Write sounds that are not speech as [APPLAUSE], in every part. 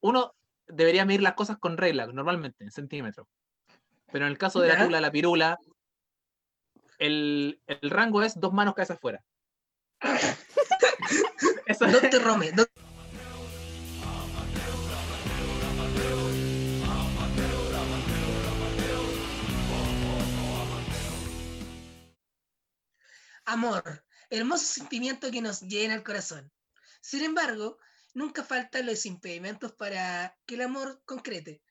uno debería medir las cosas con regla, normalmente, en centímetros. Pero en el caso de la tula, la pirula, el, el rango es dos manos cabeza afuera. [LAUGHS] Eso es- Doctor Rome, Amor, hermoso sentimiento que nos llena el corazón. Sin embargo, nunca faltan los impedimentos para que el amor concrete.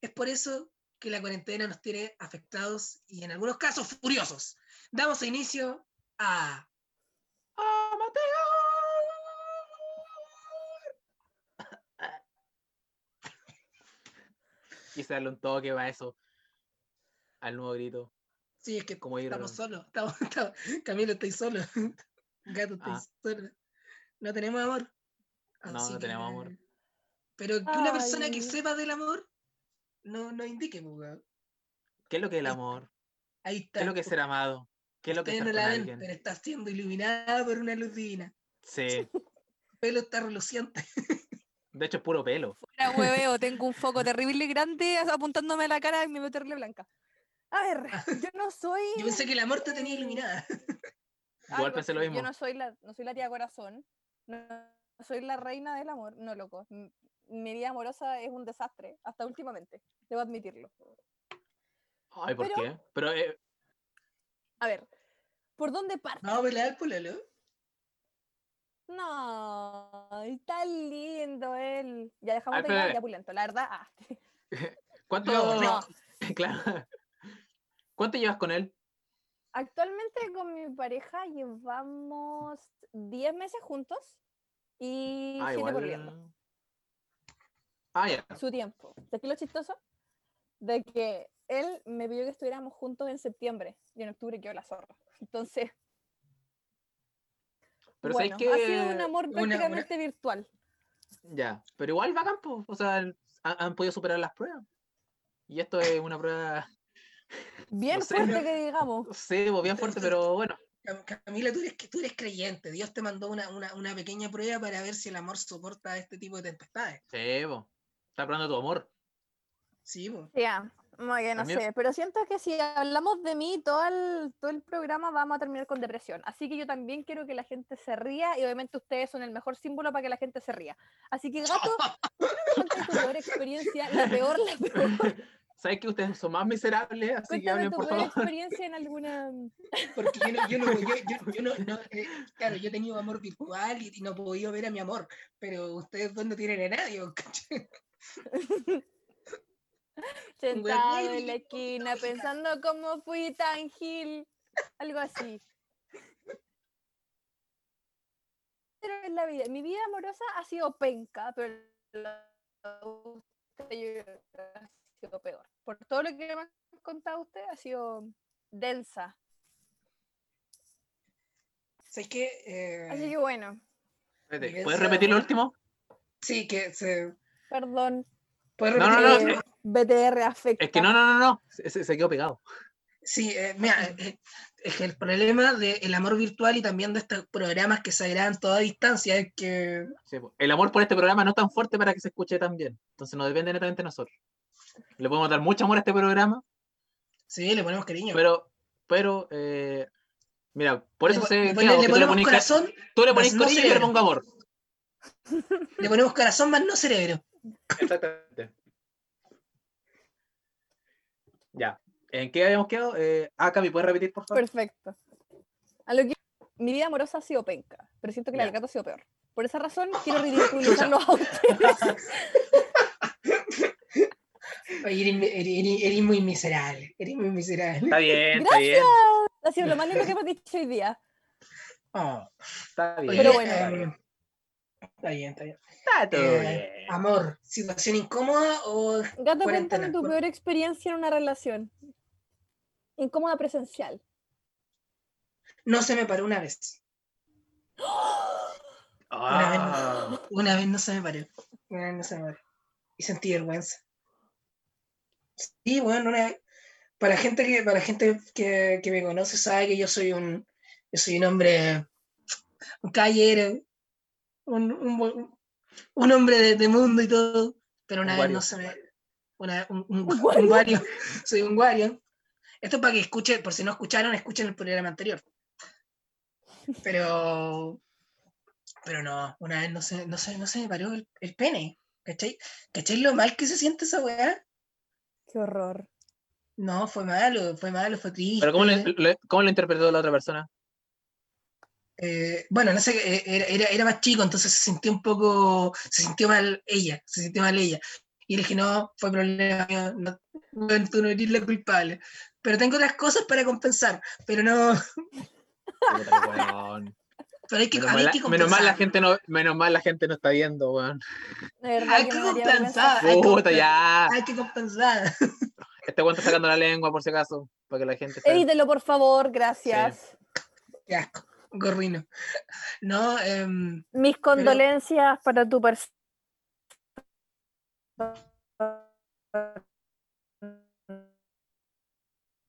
Es por eso que la cuarentena nos tiene afectados y en algunos casos furiosos. Damos inicio a [LAUGHS] Quise darle un toque a eso. Al nuevo grito. Sí, es que Como estamos solos. Estamos, estamos- Camilo, estoy solo. [LAUGHS] Gato, estoy Ah. solo. No tenemos amor. No, Así no que- tenemos amor. Pero que una persona que sepa del amor no, no indique, pues, weón. ¿Qué es lo que es el amor? Ahí está. ¿Qué es lo que es ser amado? ¿Qué es lo que es estar no la ven, alguien? pero está siendo iluminada por una luz divina. Sí. El pelo está reluciente. De hecho, es puro pelo. Fuera hueveo, tengo un foco terrible grande as- apuntándome a la cara y me veo terrible blanca. A ver, yo no soy. Yo pensé que el amor te tenía [LAUGHS] iluminada. Igual pensé lo mismo. Yo no soy la, no soy la tía corazón. No, no soy la reina del amor. No, loco. Mi vida amorosa es un desastre, hasta últimamente. Debo admitirlo. Ay, ¿por Pero- qué? Pero eh, A ver, ¿por dónde parto? Vamos a al pololo. No, está lindo él. Ya dejamos Ay, de espera. ya pulento, la verdad. ah. [LAUGHS] ¿cuánto? No, [LAUGHS] no. claro. ¿Cuánto llevas con él? Actualmente con mi pareja llevamos 10 meses juntos y Ah, 7 volviendo. igual. Ah, ya. Su tiempo. ¿De qué lo chistoso? De que él me pidió que estuviéramos juntos en septiembre y en octubre quedó la zorra. [LAUGHS] Entonces, Pero bueno, ¿sabes ha sido un amor Una- una- prácticamente virtual. Ya. Pero igual va campo. O sea, han, han podido superar las pruebas. Y esto es una prueba, [LAUGHS] Bien No sé, fuerte que digamos. pues, bien fuerte, pero bueno. Cam- Camila, tú eres, que- tú eres creyente. Dios te mandó una, una, una pequeña prueba para ver si el amor soporta este tipo de tempestades. Sí, pues. Está probando tu amor. Sí, pues. Ya, no, que no También- sé, pero siento que si hablamos de mí, todo el, todo el programa vamos a terminar con depresión. Así que yo también quiero que la gente se ría y obviamente ustedes son el mejor símbolo para que la gente se ría. Así que, gato, [LAUGHS] ¿por qué no me contáis tu peor experiencia, la peor, la peor. ¿Sabes que ustedes son más miserables? Así que Cuéntame hablen, tu por favor. experiencia en alguna... Porque yo no, yo no, yo, yo- yo no, no, eh, claro, yo he tenido amor virtual y, y no he podido ver a mi amor, pero ustedes dos no tienen a nadie. Sentado en la esquina pensando cómo fui tan gil, algo así. Pero en la vida, mi vida amorosa ha sido penca, pero de que ha sido peor. Por todo lo que me han contado usted, ha sido densa. ¿Sabes qué? Eh, Así que bueno, ¿Puedes repetir lo último? sí, que se. perdón, ¿Puedes No, no, repetir no, el- BTR afecta. Es que no, no, no, no. Se, quedó pegado. Sí, eh, mira, eh, es que el problema del amor virtual y también de estos programas que se graban toda distancia es que. Sí, el amor por este programa no es tan fuerte para que se escuche tan bien. Entonces no depende netamente de nosotros. Le podemos dar mucho amor a este programa, Sí, le ponemos cariño. pero, pero, eh, mira, por le, eso le hago, le tú le ponemos pones ca- corazón, tú le pones no cariño y le cerebro. pongo amor. [LAUGHS] le ponemos corazón más no cerebro. Exactamente. Ya. ¿En qué habíamos quedado? Eh, ah, Cami, ¿puedes repetir, por favor? Perfecto. A lo que mi vida amorosa ha sido penca, pero siento que la del gato ha sido peor. Por esa razón quiero [LAUGHS] ridiculizarlos a ustedes. [LAUGHS] Oye, eres, muy miserable. Eres muy miserable. Está bien, está bien. Ha sido lo más lindo que hemos dicho hoy día. Oh, Está bien. Pero bueno. está eh, bien. está bien, está bien. Está todo Eh, bien. amor, situación incómoda o Gato, cuéntame tu peor experiencia en una relación. Incómoda presencial. no se me paró una vez. Ah, Una vez no se me paró. Una vez no se me paró. Y sentí vergüenza. Sí, bueno, una vez- para gente que, para gente que, que me conoce sabe que yo soy un, yo soy un hombre, un caballero, un, un, hombre de, de mundo y todo. Pero una Un vez no se me. Una, un, un, Un un Wario. Wario. [LAUGHS] Soy un Wario. Esto es para que escuchen, por si no escucharon, escuchen el programa anterior. Pero. Pero no, una vez no se, no se, no se me paró el, el pene. ¿Cachai? ¿Cachai lo mal que se siente esa weá? Qué horror. No, fue malo, fue malo, fue triste. Pero ¿cómo lo, lo- cómo lo interpretó la otra persona? Eh, bueno, no sé, eh, era, era, era más chico, entonces se sintió un poco, se sintió mal ella, se sintió mal ella. Y le dije, no, fue problema mío, no, bueno, tú no eres la culpable. Pero tengo otras cosas para compensar, pero no. Pero hay que, Menos, hay mal, que menos mal la compensar. gente no, menos mal la gente no está viendo, weón. Hay que compensar. Hay Puta, ya. Hay que compensar. [LAUGHS] Este weón está sacando la lengua por si acaso, para que la gente Evítelo, por favor, gracias. Qué asco, gorrino. No, em, Mis condolencias para tu persona.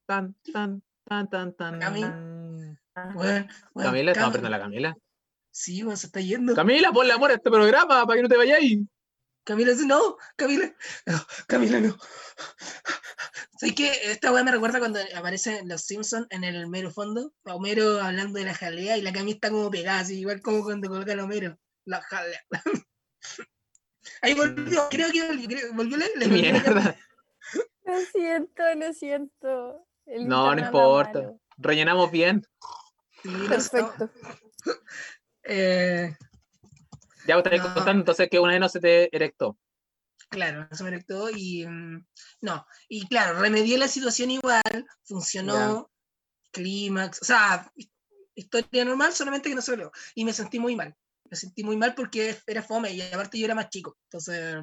Tan, tan, tan, tan, tan. Bueno, bueno, Camila, estamos aprendiendo a la Camila. Sí, bueno, se está yendo. Camila, ponle amor a este programa para que no te vayáis. Camila dice, no, Camila, no, Camila no. ¿Sabes qué? Esta weá me recuerda cuando aparecen los Simpsons en el mero fondo, a Homero hablando de la jalea y la Camila está como pegada, así, igual como cuando coloca el Homero, la jalea. Ahí volvió, creo que volvió, creo- volvió, la Camila. mierda. Lo siento, lo siento. El No, no importa. malo. Rellenamos bien. Sí, Perfecto. [LAUGHS] Eh, Ya vos estaré No. contando entonces que una vez no se te erectó. claro, eso me erectó y mm, no, y claro, remedié la situación igual, funcionó, clímax, o sea, his- historia normal, solamente que no se logró. Y me sentí muy mal. Me sentí muy mal porque era fome y aparte yo era más chico. Entonces,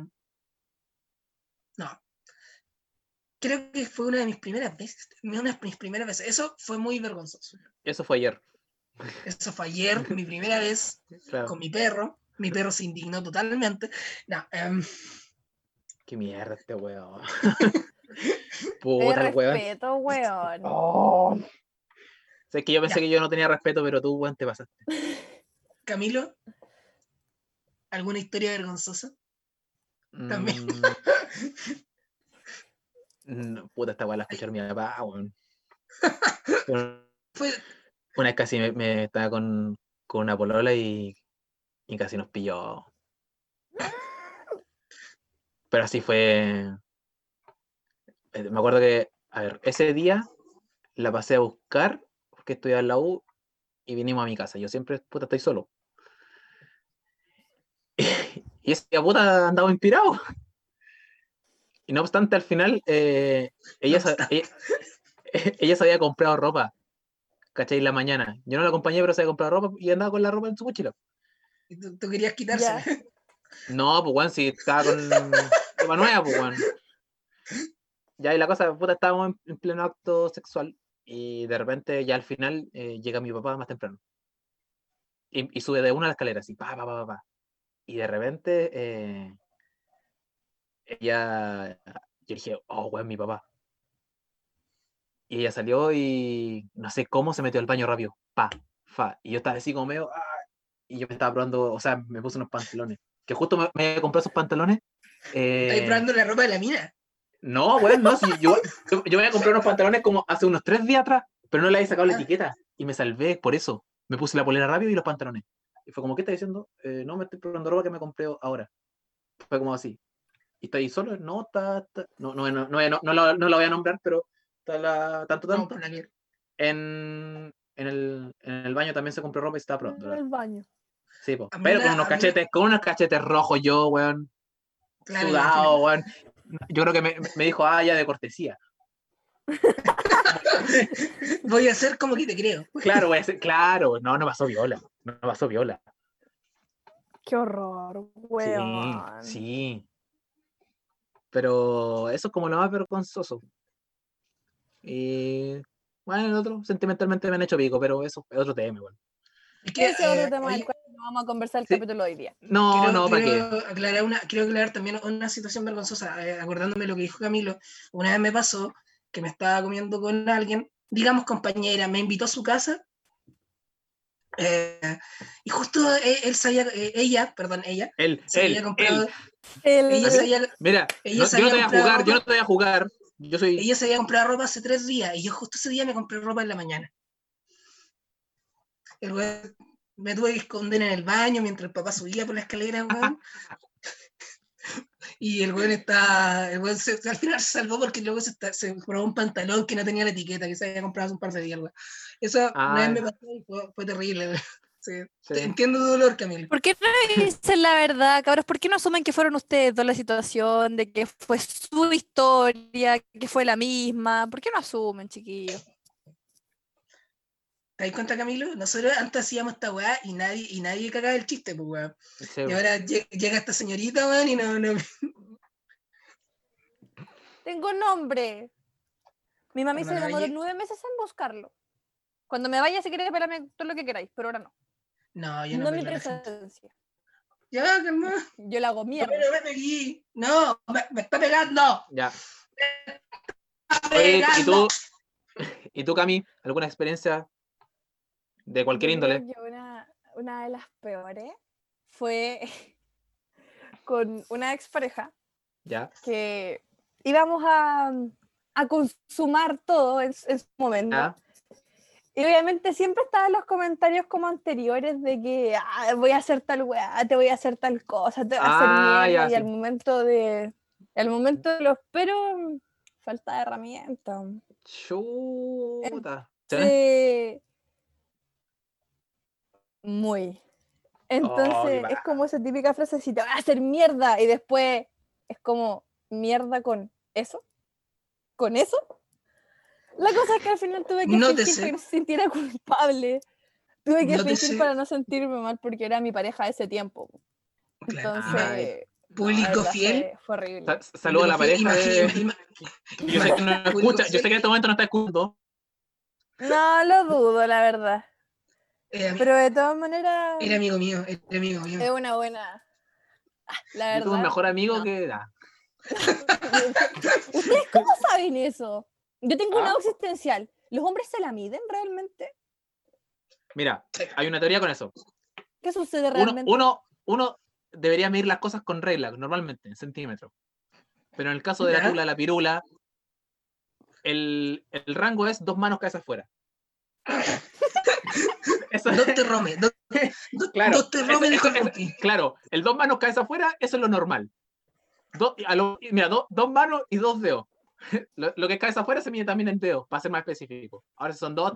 no. Creo que fue una de mis primeras veces. Una de mis primeras veces. Eso fue muy vergonzoso. Eso fue ayer. Eso fue ayer, mi primera vez [LAUGHS] Claro. con mi perro. Mi perro se indignó totalmente. No, em, Qué mierda este weón. [LAUGHS] Puta el weón. respeto, weón. [LAUGHS] Oh. Sé que yo pensé Ya. que yo no tenía respeto, pero tú, weón, te pasaste. Camilo, ¿alguna historia vergonzosa? También. Mm, no, puta, esta weá la escuchar mi papá, weón. Pero Fue, Una vez casi me, me estaba con, con una polola y, y casi nos pilló. Pero así fue. eh, Me acuerdo que, a ver, ese día la pasé a buscar porque estudiaba en la U y vinimos a mi casa. Yo siempre, puta, estoy solo. [LAUGHS] Y ese día, puta, andaba inspirado. Y no obstante, al final, eh, ella, ella, [LAUGHS] ella se había comprado ropa, ¿cachai? En la mañana. Yo no la acompañé, pero se había comprado ropa y andaba con la ropa en su mochila. y tú, tú querías quitársela. [LAUGHS] No, pues, weón, si estaba con ropa nueva, pues, weón. Ya, y la cosa, puta, estábamos en, en pleno acto sexual y de repente, ya al final, eh, llega mi papá más temprano. Y, y sube de una a la escalera, así, pa, pa, pa, pa. Y de repente, eh, ella, yo dije, oh, weón, mi papá. Y ella salió y no sé cómo se metió al baño rápido, pa, fa. Y yo estaba así como medio, ah, y yo me estaba probando, o sea, me puse unos pantalones. Que justo me, me compré esos pantalones. eh, Estáis probando la ropa de la mina. no, weón, no, si yo, yo, yo me había comprado unos pantalones como hace unos tres días atrás, pero no le había sacado la Ah. etiqueta y me salvé por eso. Me puse la polera rápido y los pantalones. Y fue como, ¿qué estás diciendo? "Eh, no, me estoy probando ropa que me compré ahora. Fue como así. ¿Y está ahí solo? No, está, está- no, no, no, no, no, no la, no la voy a nombrar, pero está la, tanto, tanto. En, en, el, en el baño también se compró ropa y está pronto. En el baño. Sí, po. Pero la- con unos mí- cachetes, con unos cachetes rojos yo, weón. Claro, sudado, weón. Yo creo que me, me dijo, ah, ya de cortesía. [LAUGHS] Voy a hacer como que te creo. Claro, voy a hacer- claro, no, no pasó viola, no pasó viola. Qué horror, weón. Sí, sí. Pero eso es como lo más vergonzoso. Y bueno, el otro, sentimentalmente me han hecho pico, pero eso es otro tema, igual. Es que, Ese es otro eh, tema del cual no vamos a conversar el Sí. capítulo de hoy día. No, quiero, no, ¿para qué? quiero aclarar una, quiero aclarar también una situación vergonzosa, eh, acordándome lo que dijo Camilo. Una vez me pasó que me estaba comiendo con alguien, digamos compañera, me invitó a su casa Eh, y justo eh, él se había- eh, ella, perdón, ella, Él, se él, había comprado, él. El- ella se había, Mira, Ella no- yo no te voy a jugar, yo no te voy a jugar. Yo soy. ella se había comprado ropa hace tres días y yo justo ese día me compré ropa en la mañana. El weón me tuve que esconder en el baño mientras el papá subía por la escalera, weón. [LAUGHS] Y el weón está. El weón se- al final se salvó porque luego se, está- se probó un pantalón que no tenía la etiqueta, que se había comprado hace un par de días, weón. Eso una vez Ah. me pasó y fue, fue terrible, weón. Sí. Sí. Te Entiendo tu dolor, Camilo. ¿Por qué no dicen la verdad, cabros? ¿Por qué no asumen que fueron ustedes dos la situación, de que fue su historia, que fue la misma? ¿Por qué no asumen, chiquillos? ¿Te das cuenta, Camilo? Nosotros antes hacíamos esta weá y nadie, y nadie cagaba el chiste, pues. Sí, Y ahora lle- llega esta señorita, weón, y no, no. Tengo nombre. Mi mami se Hermana demoró nueve meses en buscarlo. Cuando me vaya, si queréis, espérame todo lo que queráis, pero ahora no. No, yo No, no, mi presencia. Ya, calma. Yo la hago No, mierda. no me. No, me, me está pegando. Ya. Está Oye, ¿y tú? ¿Y tú, Cami? ¿Alguna experiencia de cualquier Yo índole? que una, una de las peores fue [LAUGHS] con una expareja Ya. que íbamos a, a consumar todo en, en su momento. Ya. Y obviamente siempre estaban los comentarios como anteriores de que "Ah, voy a hacer tal weá, te voy a hacer tal cosa, te voy a Ah, hacer mierda. ya, y al momento de. Al momento de los pero falta de herramienta. Chuta. Muy. Entonces, es como esa típica frase, si te voy a hacer mierda, y después es como mierda con eso, con eso. La cosa es que al final tuve que Nótese. fingir que no se sintiera culpable. Tuve que Nótese. fingir para no sentirme mal porque era mi pareja de ese tiempo. Claro, Entonces, Ay. no, Público verdad fiel. Fue, fue horrible. Sa- Saludo a la pareja de... [LAUGHS] Yo sé que no escucha, yo sé que en este momento no está escuchando. No lo dudo, la verdad. Era, Pero de todas maneras, era amigo mío, era amigo mío. es una buena. Ah, La Yo tuve un verdad. mejor amigo no. que... ah, [LAUGHS] [LAUGHS] ¿Ustedes cómo saben eso? Yo tengo una Ah. duda existencial. ¿Los hombres se la miden realmente? Mira, hay una teoría con eso. ¿Qué sucede realmente? uno, uno debería medir las cosas con reglas, normalmente, en centímetros. Pero en el caso de la tula, la pirula, el, el rango es dos manos cabeza afuera. [LAUGHS] Eso es- Dos terromes, dos, dos, Claro, dos terromes eso- de eso- Jorge. claro, el dos manos cabeza afuera, eso es lo normal. Do- a lo- mira, do- dos manos y dos dedos. [LAUGHS] Lo, lo que es cabeza afuera se mide también en dedos, para ser más específico. Ahora si son dos,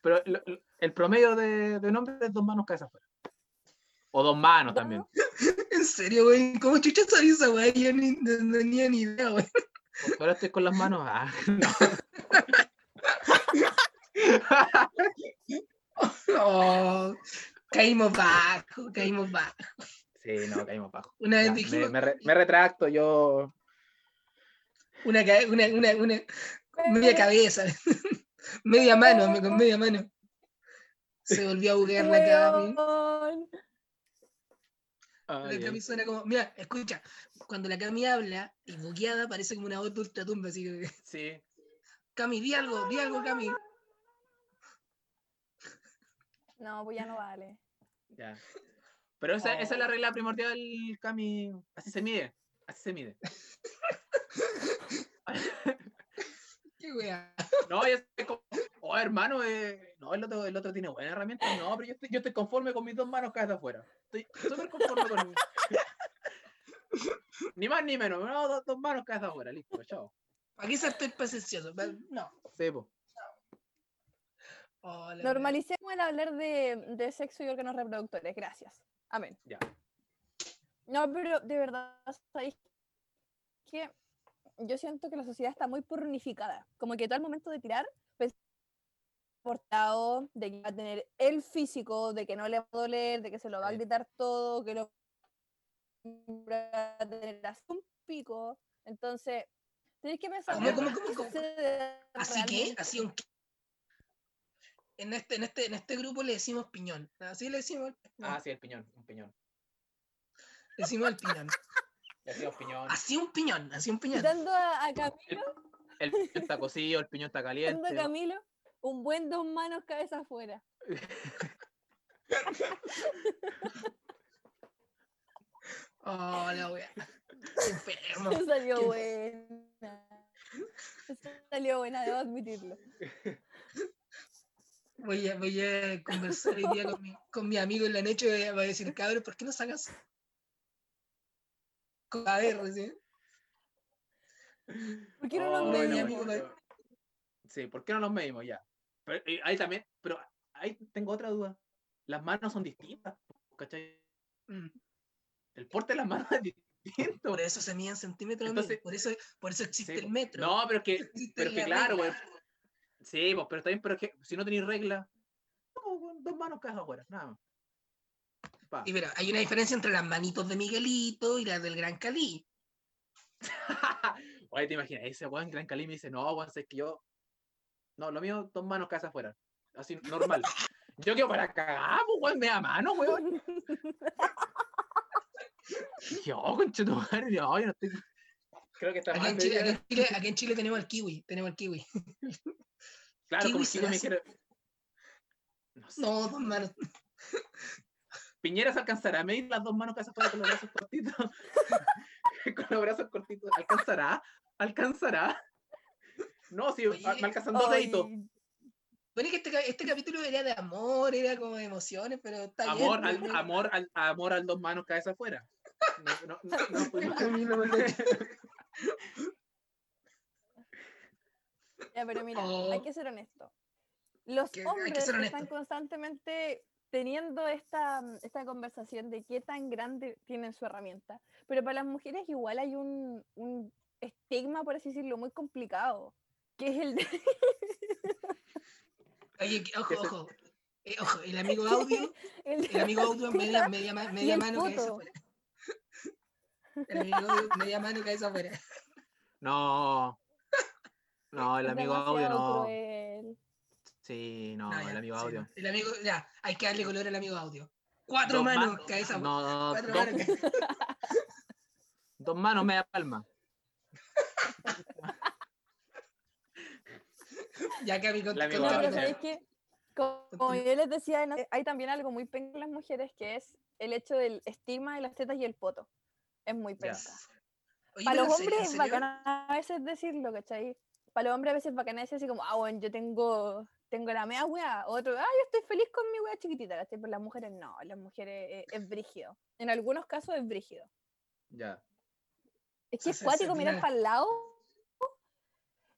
pero lo- el promedio de, de un hombre es dos manos cabeza afuera. O dos manos también. [LAUGHS] En serio, güey. ¿Cómo chucha sabía esa güey? Yo ni, tenía ni idea, güey. Ahora estoy con las manos. Ah, [LAUGHS] no. Oh, caímos bajo, caímos bajo. Sí, no, caímos bajo. Una vez Ya, me, dijimos, me re- me retracto, yo. Una, una, una, una media cabeza, [LAUGHS] media mano, con media mano. Se volvió a buguear la Cami. Ay, La. Cami suena como, mira, escucha, cuando la Cami habla y bugueada parece como una voz de ultratumba, así que, Sí. Cami, di algo, di algo, Cami. No, pues ya no vale. Ya. Pero esa, esa es la regla primordial, Cami. Así se mide. Así se mide. [LAUGHS] [LAUGHS] Qué wea. No, yo estoy como, oh, hermano, eh, no, el otro, el otro tiene buena herramienta. No, pero yo estoy, yo estoy conforme con mis dos manos cada afuera. Estoy súper conforme con. [LAUGHS] ni más ni menos, no, dos, dos manos cada afuera, listo, chao. ¿Para qué ser tan presencioso? No. Wea. Normalicemos el hablar de, de sexo y órganos reproductores. Gracias. Amén. Ya. No, pero de verdad, ¿sabéis que yo siento que la sociedad está muy pornificada? Como que todo el momento de tirar, pues, portado, de que va a tener el físico, de que no le va a doler, de que se lo va a gritar todo, que lo va a tener así un pico. Entonces, tenéis que pensar, ¿Cómo, ¿qué cómo, cómo, cómo? ¿Así que? ¿Así un? En este, en, este, en este grupo le decimos piñón. Así le decimos, Ah, sí, el piñón, un piñón. le decimos el piñón. [LAUGHS] Le decimos piñón. Así un piñón, así un piñón. Dando a, a Camilo, El piñón está cocido, el piñón está dando caliente. a Camilo un buen dos manos cabeza afuera. Oh, la wea. Enfermo. Eso salió Qué- buena. Eso salió buena, debo admitirlo. Voy a, voy a conversar hoy día con mi, con mi amigo en la noche y voy a decir, cabrón, ¿por qué no sacas? Recién. ¿Por qué no Oh, nos medimos? Sí, ¿por qué no nos medimos ya? Pero eh, ahí también, pero ahí tengo otra duda. Las manos son distintas, ¿cachai? Mm, El porte de las manos es distinto. Por eso se mide en centímetros, Entonces- por eso, por eso existe Sí, el metro. No, pero es que, pero que la claro, regla. pues. Sí, pues, pero está bien, pero es que si no tenéis regla, no, dos manos cada afuera, nada más. Pa. Y mira, hay una diferencia entre las manitos de Miguelito y las del Gran Cali. [LAUGHS] Oye, te imaginas, ese weón Gran Cali me dice, no, weón, es que yo. No, lo mío, dos manos cada afuera. Así, normal. [LAUGHS] Yo quiero para cagar, pues, weón, me da mano, weón. [LAUGHS] Yo, concha tu madre, yo no estoy. Creo que está Aquí mal. en, Chile, aquí, en Chile, aquí en Chile tenemos el kiwi, tenemos el kiwi. Claro, como kiwi si se yo me quiero. No sé. No, dos manos. Piñera se alcanzará a medir las dos manos que hace afuera con los brazos cortitos. [LAUGHS] con los brazos cortitos. ¿Alcanzará? ¿Alcanzará? No, si Oye, me alcanzan dos deditos. Bueno, es que este, este capítulo era de amor, era como de emociones, pero está Amor bien. al, amor, al, amor al dos manos cabeza afuera. No, no, no, no, pues, no [LAUGHS] Ya, pero mira, Oh. hay que ser honesto. Los Que- que hombres ser están honesto. constantemente teniendo esta, esta conversación de qué tan grande tienen su herramienta. Pero para las mujeres igual hay un, un estigma, por así decirlo, muy complicado, que es el de... [LAUGHS] Oye, ojo. Eh, ojo, el amigo [LAUGHS] audio, el amigo audio media, [LAUGHS] media, mano cabeza poto. afuera. El amigo audio media mano cabeza afuera. no. No, el amigo audio no. cruel. Sí, no, No, el amigo sí, audio. El amigo, ya, hay que darle color al amigo audio. Cuatro Dos manos, manos. cabeza. No, Cuatro dos, manos. [LAUGHS] dos manos, media palma. [LAUGHS] Ya que a mi con- El amigo No, pero que, como yo les decía, hay también algo muy penca en las mujeres que es el hecho del estigma de las tetas y el poto. Es muy penca. Oye, Para los hombres es bacana a veces decirlo, ¿cachai? Para los hombres a veces es bacana decir así como, ah, bueno, yo tengo, tengo la mea wea. Otro, ah, yo estoy feliz con mi wea chiquitita, ¿cachai? Pero las mujeres no, las mujeres eh, es brígido. En algunos casos es brígido. Ya. Es que es cuático mirar para el lado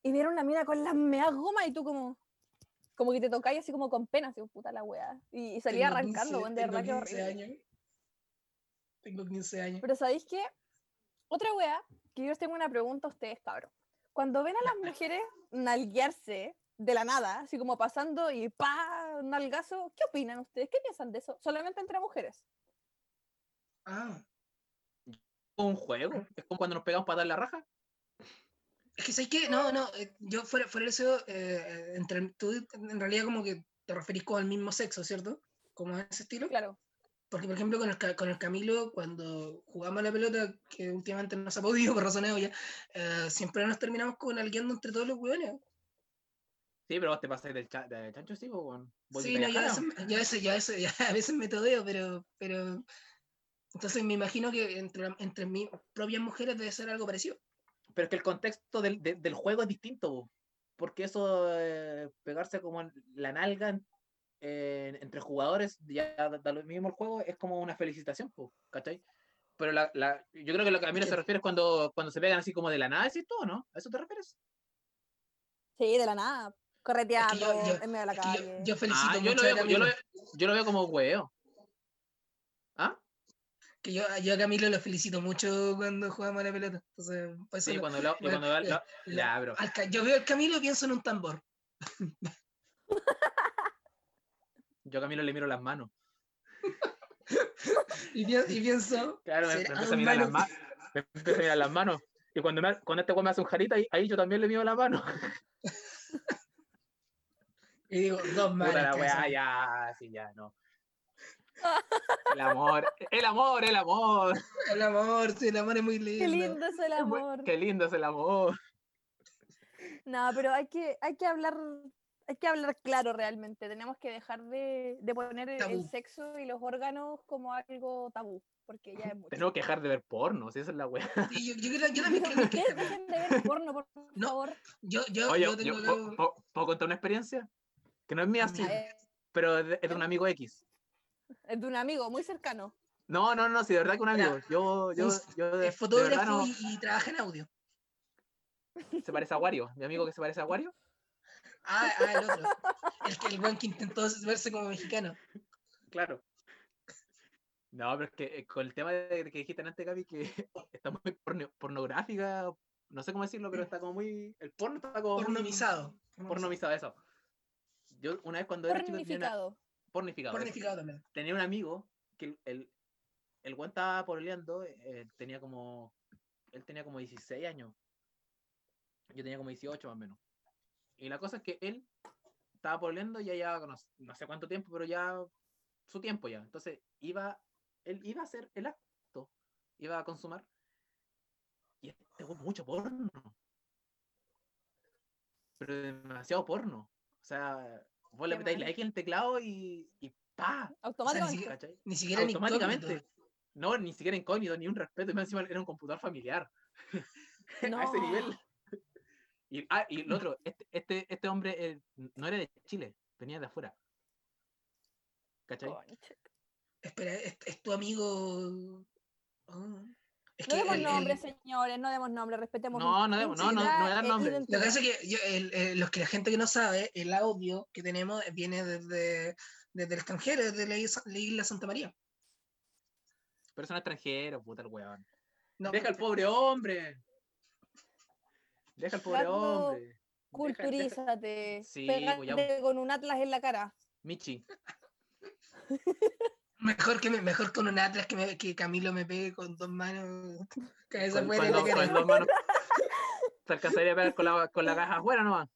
y ver una mina con las meas gomas y tú como, como que te tocáis así como con pena, así, puta la wea. Y, y salía arrancando, 15 weón, de verdad que 15 horrible. años. Tengo 15 años. Pero ¿sabéis qué? Otra wea, que yo os tengo una pregunta a ustedes, cabros. Cuando ven a las [LAUGHS] mujeres nalguearse de la nada, así como pasando y pa, nalgazo, ¿qué opinan ustedes? ¿Qué piensan de eso? Solamente entre mujeres. Ah, Un juego. Es como cuando nos pegamos para dar la raja. es que sé que, no, no, eh, yo fuera, fuera de eso, eh, entre, tú en realidad como que te referís con el mismo sexo, ¿cierto? Como a ese estilo. Claro. Porque, por ejemplo, con el, Ca- con el Camilo, cuando jugamos a la pelota, que últimamente no se ha podido por razones obvias, eh, siempre nos terminamos con alguien entre todos los hueones. Sí, pero vos te pasás del, cha del chancho, sí, pues, weón. Vos Sí, no, yo a veces, yo a veces, yo a veces, ya a veces me todeo, pero, pero. Entonces me imagino que entre, entre mis propias mujeres debe ser algo parecido. Pero es que el contexto del, de- del juego es distinto, po. porque eso, eh, pegarse como en la nalga en- en- entre jugadores, ya da, da lo mismo el juego, es como una felicitación, po, ¿cachai? Pero la, la- yo creo que lo que a mí Es se refiere es cuando, cuando se pegan así como de la nada, ¿sí tú, no? ¿A eso te refieres? Sí, de la nada. Correteando yo- en medio de la Es que calle. yo, yo felicito Ah, yo mucho lo, a veo, yo, lo Camilo. veo, yo lo veo como huevo. ¿Ah? Que yo, yo a Camilo lo felicito mucho cuando jugamos a la pelota. Entonces, por eso Sí, lo- cuando lo, cuando lo- lo- lo- ya, bro. al yo veo al Camilo y pienso en un tambor. Yo a Camilo le miro las manos. [LAUGHS] Y, pi- y pienso. Claro, me, me ¿será empieza a mirar las mano? manos. Me empieza a mirar las manos. Y cuando, me, cuando este güey me hace un jarita, ahí, ahí yo también le miro las manos. [LAUGHS] Y digo, dos manos. Puta la weá, ya, sí, ya, no. El amor, el amor, el amor. El amor, sí, el amor es muy lindo. Qué lindo es el amor. Qué lindo es el amor. No, pero hay que, hay que hablar, hay que hablar claro realmente. Tenemos que dejar de, de poner el, sexo y los órganos como algo tabú, porque ya es mucho. Tenemos que dejar de ver porno, si esa es la weá. Sí, yo, yo, yo también [LAUGHS] creo que hay que ¿Ustedes dejarlo. dejen de ver porno, por No. favor? Yo, yo, Oye, yo yo, tengo ¿puedo, algo- puedo- puedo contar una experiencia? Que no es mía, sí, A ver, pero es de, es de un amigo X. es de un amigo muy cercano. No, no, no, sí, de verdad que un amigo. Yo, yo, yo de, es de fotógrafo no, y, y trabaja en audio. se parece a Wario. Mi amigo que se parece a Wario. Ah, ah, el otro. El, que- el buen que intentó verse como mexicano. Claro. No, pero es que eh, con el tema de que dijiste antes, Gaby, que [LAUGHS] está muy porno- pornográfica, no sé cómo decirlo, pero está como muy. El porno está como. muy- Pornomizado. Pornomizado, eso. Yo una vez cuando era chico tenía una. Pornificado. También. Tenía un amigo que el, el, estaba pololeando, eh, tenía como. Él tenía como 16 años. Yo tenía como 18 más o menos. Y la cosa es que él estaba pololeando ya ya no, no sé cuánto tiempo, pero ya su tiempo ya. Entonces iba, él iba a hacer el acto, iba a consumar. Y este güey, mucho porno. Pero demasiado porno. O sea, vos le mal. like en el teclado y, y ¡pa! Automáticamente. ¿cachai? Ni siquiera en automáticamente. incógnito. No, ni siquiera incógnito, ni un respeto. y más encima era un computador familiar. [LAUGHS] A ese No. nivel. Y, ah, y el otro, este, este, este hombre eh, no era de Chile, venía de afuera. ¿Cachai? Espera, ¿es, es tu amigo? Oh. Es No demos el- el- nombres, señores, no demos nombres, respetemos. No, no demos- no, no, voy a dar e nombres. Lo que identidad. pasa es que yo, el- el- los que la gente que no sabe, el audio que tenemos viene desde, desde el extranjero, desde la isla, la isla Santa María. Pero son extranjeros, puta el weón. No, Deja al pobre hombre. Deja al pobre hombre. Deja- deja- Culturízate. Sí, pégate pues ya- con un atlas en la cara. Michi. [LAUGHS] Mejor, que me- mejor con un Atlas que, me- que Camilo me pegue con dos manos. Cabeza Con, fuera con y la dos- dos manos. [LAUGHS] Se alcanzaría a pegar con la, con la caja afuera nomás.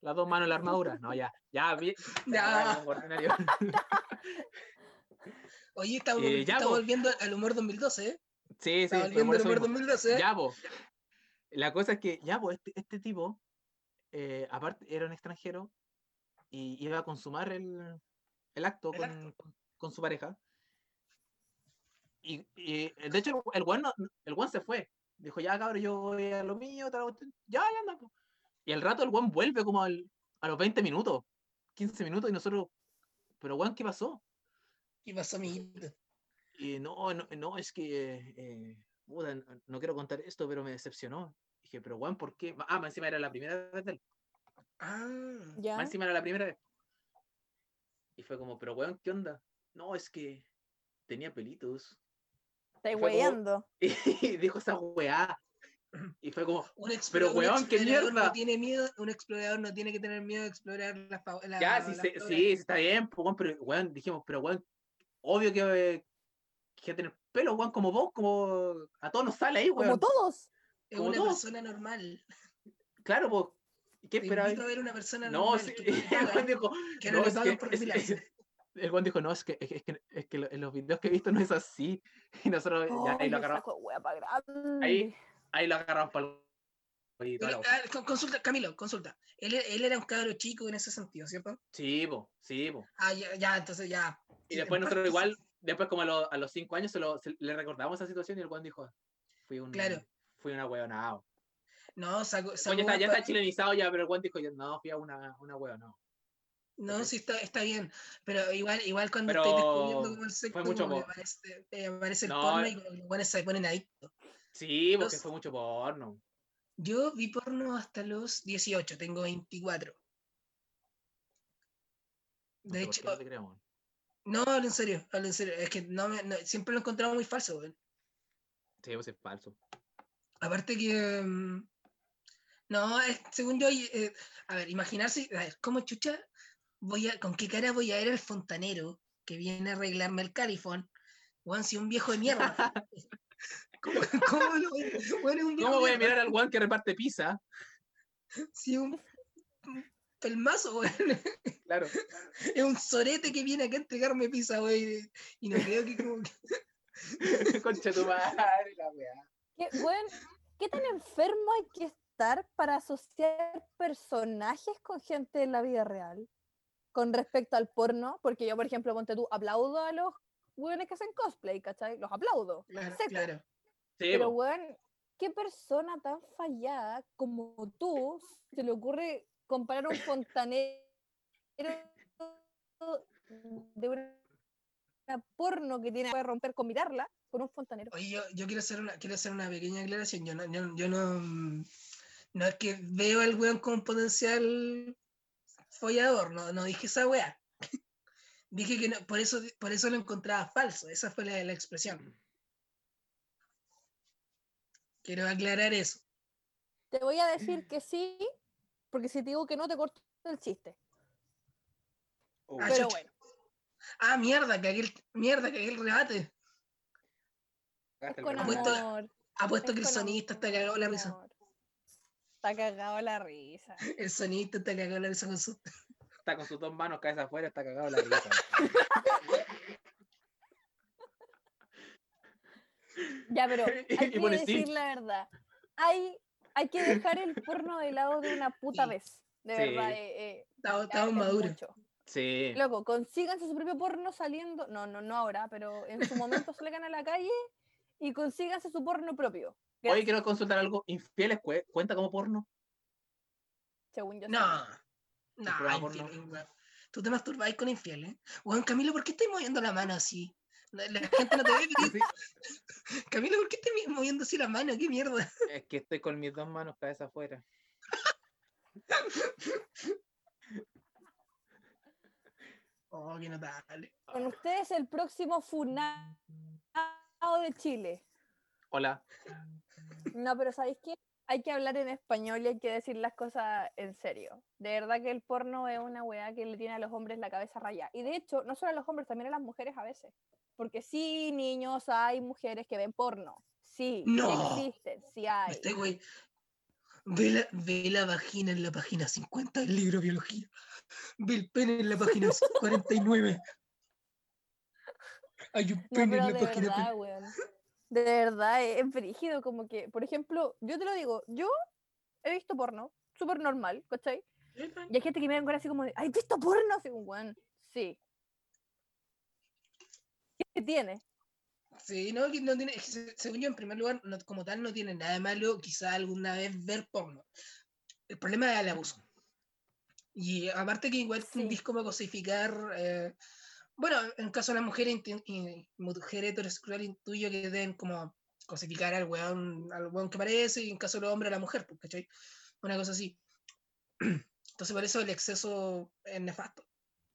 Las dos manos en la armadura. No, ya. Ya, bien. Ya. [LAUGHS] Oye, está, Eh, ya, po. volviendo al humor 2012, ¿eh? Sí, sí, volviendo al humor mismo. 2012, ¿eh? Ya, po. La cosa es que, ya, pues, este, este tipo, eh, aparte, era un extranjero y iba a consumar el, el acto, El con, acto. con- con su pareja. Y, y, de hecho, el, el no- el se fue. Dijo, ya, cabrón, yo voy a lo mío, tal cuestión". ya, ya anda. po". Y al rato el weón vuelve como al- a los 20 minutos, 15 minutos, y nosotros, pero weón, ¿qué pasó? ¿Qué pasó, amiguito? Y no, no, no, es que, eh, puta, no quiero contar esto, pero me decepcionó. Dije, pero weón, ¿por qué? Ah, más encima era la primera vez de él. Ah, Ya. Más encima era la primera vez. Y fue como, pero weón, ¿qué onda? No, es que tenía pelitos. Estáis fue como- weyando. [LAUGHS] Y dijo esa weá. Y fue como, un un weón, ¿qué explorador mierda? No tiene miedo, un explorador no tiene que tener miedo de explorar las la, ya, sí, sí, sí, está bien, pues, weón, pero weón, dijimos, pero weón, obvio que, que tener pelo, weón, como vos, como a todos nos sale ahí, Como weón. todos. Es como una persona normal. Claro, pues, ¿qué Te esperabas? invito a ver una persona No, normal que, [LAUGHS] el weón dijo, que no, no, es que- por es- depilarse. el Juan dijo, no, es que, es que, es que lo- en los videos que he visto no es así. [LAUGHS] Y nosotros ya ahí lo agarramos. Ahí- ahí lo agarramos para el... y Pero, con- consulta, Camilo, consulta. Él, él era un cabro chico en ese sentido, ¿cierto? Sí, po, sí, po. Ah, ya, ya entonces ya. Y después nosotros igual, después como a, los- a los cinco años se lo, se- le recordamos esa situación y el Juan dijo, fui un... Claro. Fui una hueonao. No. Pues sacó ya está, ya está pa- chilenizado ya, pero el Juan dijo, no, fui a una, una hueonao. No, sí está, está bien. Pero igual, igual cuando estoy descubriendo como el sexo, mucho como po- aparece, eh, el No, porno y como los buenos se ponen adictos. Sí, porque fue mucho porno. Yo vi porno hasta los 18, tengo 24. No De hecho, no te no, hablo en serio, hablo en serio. Es que no me, no- siempre lo he encontrado muy falso, weón. Sí, pues es falso. Aparte que. mm, No, según yo, eh, a ver, imaginarse, a ver, ¿cómo chucha voy a, con qué cara voy a ver al fontanero que viene a arreglarme el califón? Juan, si un viejo de mierda. [LAUGHS] ¿Cómo, cómo lo voy a- bueno, un viejo ¿Cómo voy a mirar al Juan que reparte pizza? Si un, un pelmazo, weón. Claro. Es un sorete que viene acá a entregarme pizza, weón. Y no creo que como que. [LAUGHS] Concha tu madre, la weá. ¿Qué, weón, ¿qué tan enfermo hay que estar para asociar personajes con gente de la vida real con respecto al porno? Porque yo, por ejemplo, ponte tú, aplaudo a los weones que hacen cosplay, ¿cachai? Los aplaudo. Claro, claro. Sí, Pero, weón, ¿qué persona tan fallada como tú se le ocurre comparar un fontanero de una porno que tiene que romper con mirarla con un fontanero? Oye, yo, yo quiero hacer una, quiero hacer una pequeña aclaración. Yo no, yo, yo no, no es que veo al weón como un potencial follador, no, no dije esa weá. [LAUGHS] dije que no, por eso, por eso lo encontraba falso. Esa fue la, la expresión. Quiero aclarar eso. Te voy a decir que sí, porque si te digo que no, te corto el chiste. Uh, Ah, Pero bueno, Ah, mierda, cagué el, mierda, cagué el rebate. Apuesto- amor. Apuesto es que el sonista está cagado la risa. Está cagado la risa. [LAUGHS] El sonista está cagado la risa con su. [LAUGHS] Está con sus dos manos, cabeza afuera, está cagado la risa. Ya, pero [LAUGHS] hay Y que decir sí. la verdad. Hay, hay que dejar el porno de lado de una puta Sí. vez. De Sí. verdad. eh, eh, Estamos, maduros. Sí. Loco, consíganse su propio porno saliendo. No, no, no ahora, pero en su momento salgan a la calle y consíganse su porno propio. Hoy Gracias, quiero consultar algo. ¿Infieles cue- cuenta como porno? según yo. No, sé. no, programa porno. infiel, weón. Tú te masturbáis con infiel, ¿eh? Juan Camilo, ¿por qué estás moviendo la mano así? La, gente no te ve. [LAUGHS] Sí. Camilo, ¿por qué estás moviendo así la mano? ¿Qué mierda? Es que estoy con mis dos manos, cabeza afuera. [LAUGHS] Oh, qué notable. Con ustedes el próximo funado de Chile. Hola. No, pero ¿sabéis qué? Hay que hablar en español y hay que decir las cosas en serio. De verdad que el porno es una weá que le tiene a los hombres la cabeza rayada. Y de hecho, no solo a los hombres, también a las mujeres a veces. Porque sí, niños, hay mujeres que ven porno. Sí, No. existen, sí hay. Este güey. Ve la, ve la vagina en la página 50 del libro de biología. Ve el pene en la página [LAUGHS] 49. Hay un No, pene pero en la de página. verdad. De verdad, es, es brígido, como que, por ejemplo, yo te lo digo, yo he visto porno, súper normal, ¿cachai? Y hay gente que me ven así como de, ¿has visto porno? Así como, weón, sí. ¿Qué tiene? Sí, no, no tiene, según yo, en primer lugar, no- como tal, no tiene nada de malo, quizá alguna vez ver porno. El problema es el abuso. Y aparte que igual Sí. como a cosificar, eh, bueno, en el caso de las mujeres, inti- y- mujer heterosexual intuyo que deben como cosificar al weón, al weón que parece, y en caso de los hombres a la mujer, pues, ¿cachai? Una cosa así. [CLEARS THROAT] Entonces por eso el exceso es nefasto.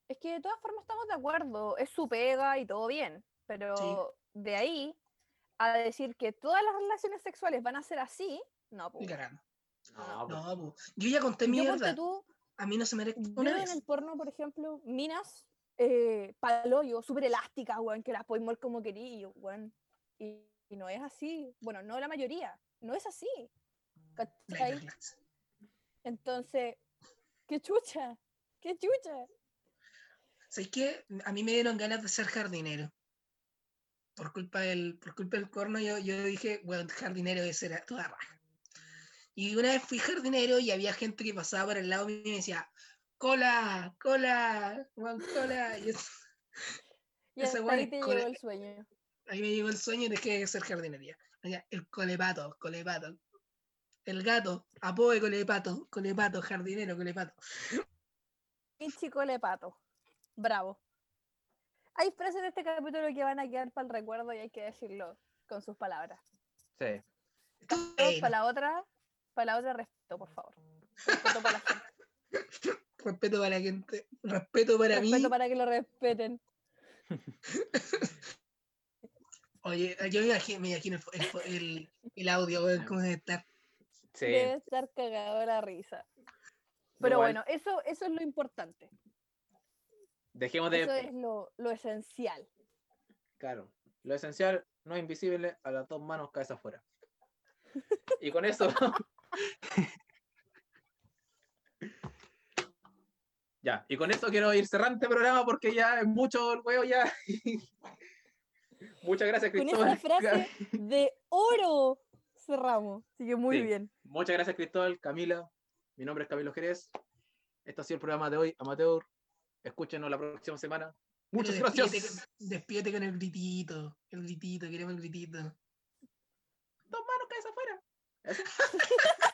Es que de todas formas estamos de acuerdo, es su pega y todo bien, pero de ahí a decir que todas las relaciones sexuales van a ser así, no, po. Ni cagando. No, pues, No, pues, yo ya conté mierda. tú, A mí no se me yo una en vez. el porno, por ejemplo, minas eh, paloyo, súper elásticas, weón, que las podéis mover como querí, y yo, weón, y, y no es así, bueno, no la mayoría, no es así, ¿cachai? Relax. Entonces, qué chucha, qué chucha. ¿Sabes qué? A mí me dieron ganas de ser jardinero. Por culpa del, por culpa del corno, yo, yo dije, bueno, jardinero de ser toda raja. Y una vez fui jardinero y había gente que pasaba por el lado mío y me decía, cola, cola, weón, cola. Y eso- [LAUGHS] Y hasta ahí te llegó el sueño. ahí me llegó el sueño y dejé de ser jardinería. Allá, El colepato, colepato. El gato, apoe colepato, colepato, jardinero, colepato. Y chico le pato. Bravo. Hay frases de este capítulo que van a quedar para el recuerdo y hay que decirlo con sus palabras. sí. Para la otra, para la otra respeto, por favor. Respeto para la gente. [LAUGHS] respeto para la gente, respeto para mí. Respeto para que lo respeten. [LAUGHS] Oye, yo me imagino, me imagino el, el- el- el audio, cómo debe estar. Sí. Debe estar cagado la risa. Pero Igual, bueno, eso, eso es lo importante. Dejemos de. Eso es lo, lo esencial. Claro. Lo esencial no es invisible a las dos manos, cabeza afuera. Y con eso. [LAUGHS] ya, y con eso quiero ir cerrando este programa porque ya es mucho el huevo ya. [LAUGHS] Muchas gracias, Con Cristóbal. esa frase de oro cerramos. Así que muy Sí. bien. Muchas gracias, Cristóbal, Camila. Mi nombre es Camilo Jerez. Este ha sido el programa de hoy, Amateur. Escúchenos la próxima semana. Muchas Pero gracias. con- Despídete con el gritito. El gritito, queremos el gritito. Dos manos, cabeza afuera. [LAUGHS]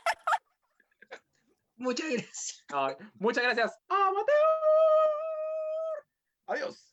[LAUGHS] Muchas gracias. Muchas gracias. Amateur. Adiós.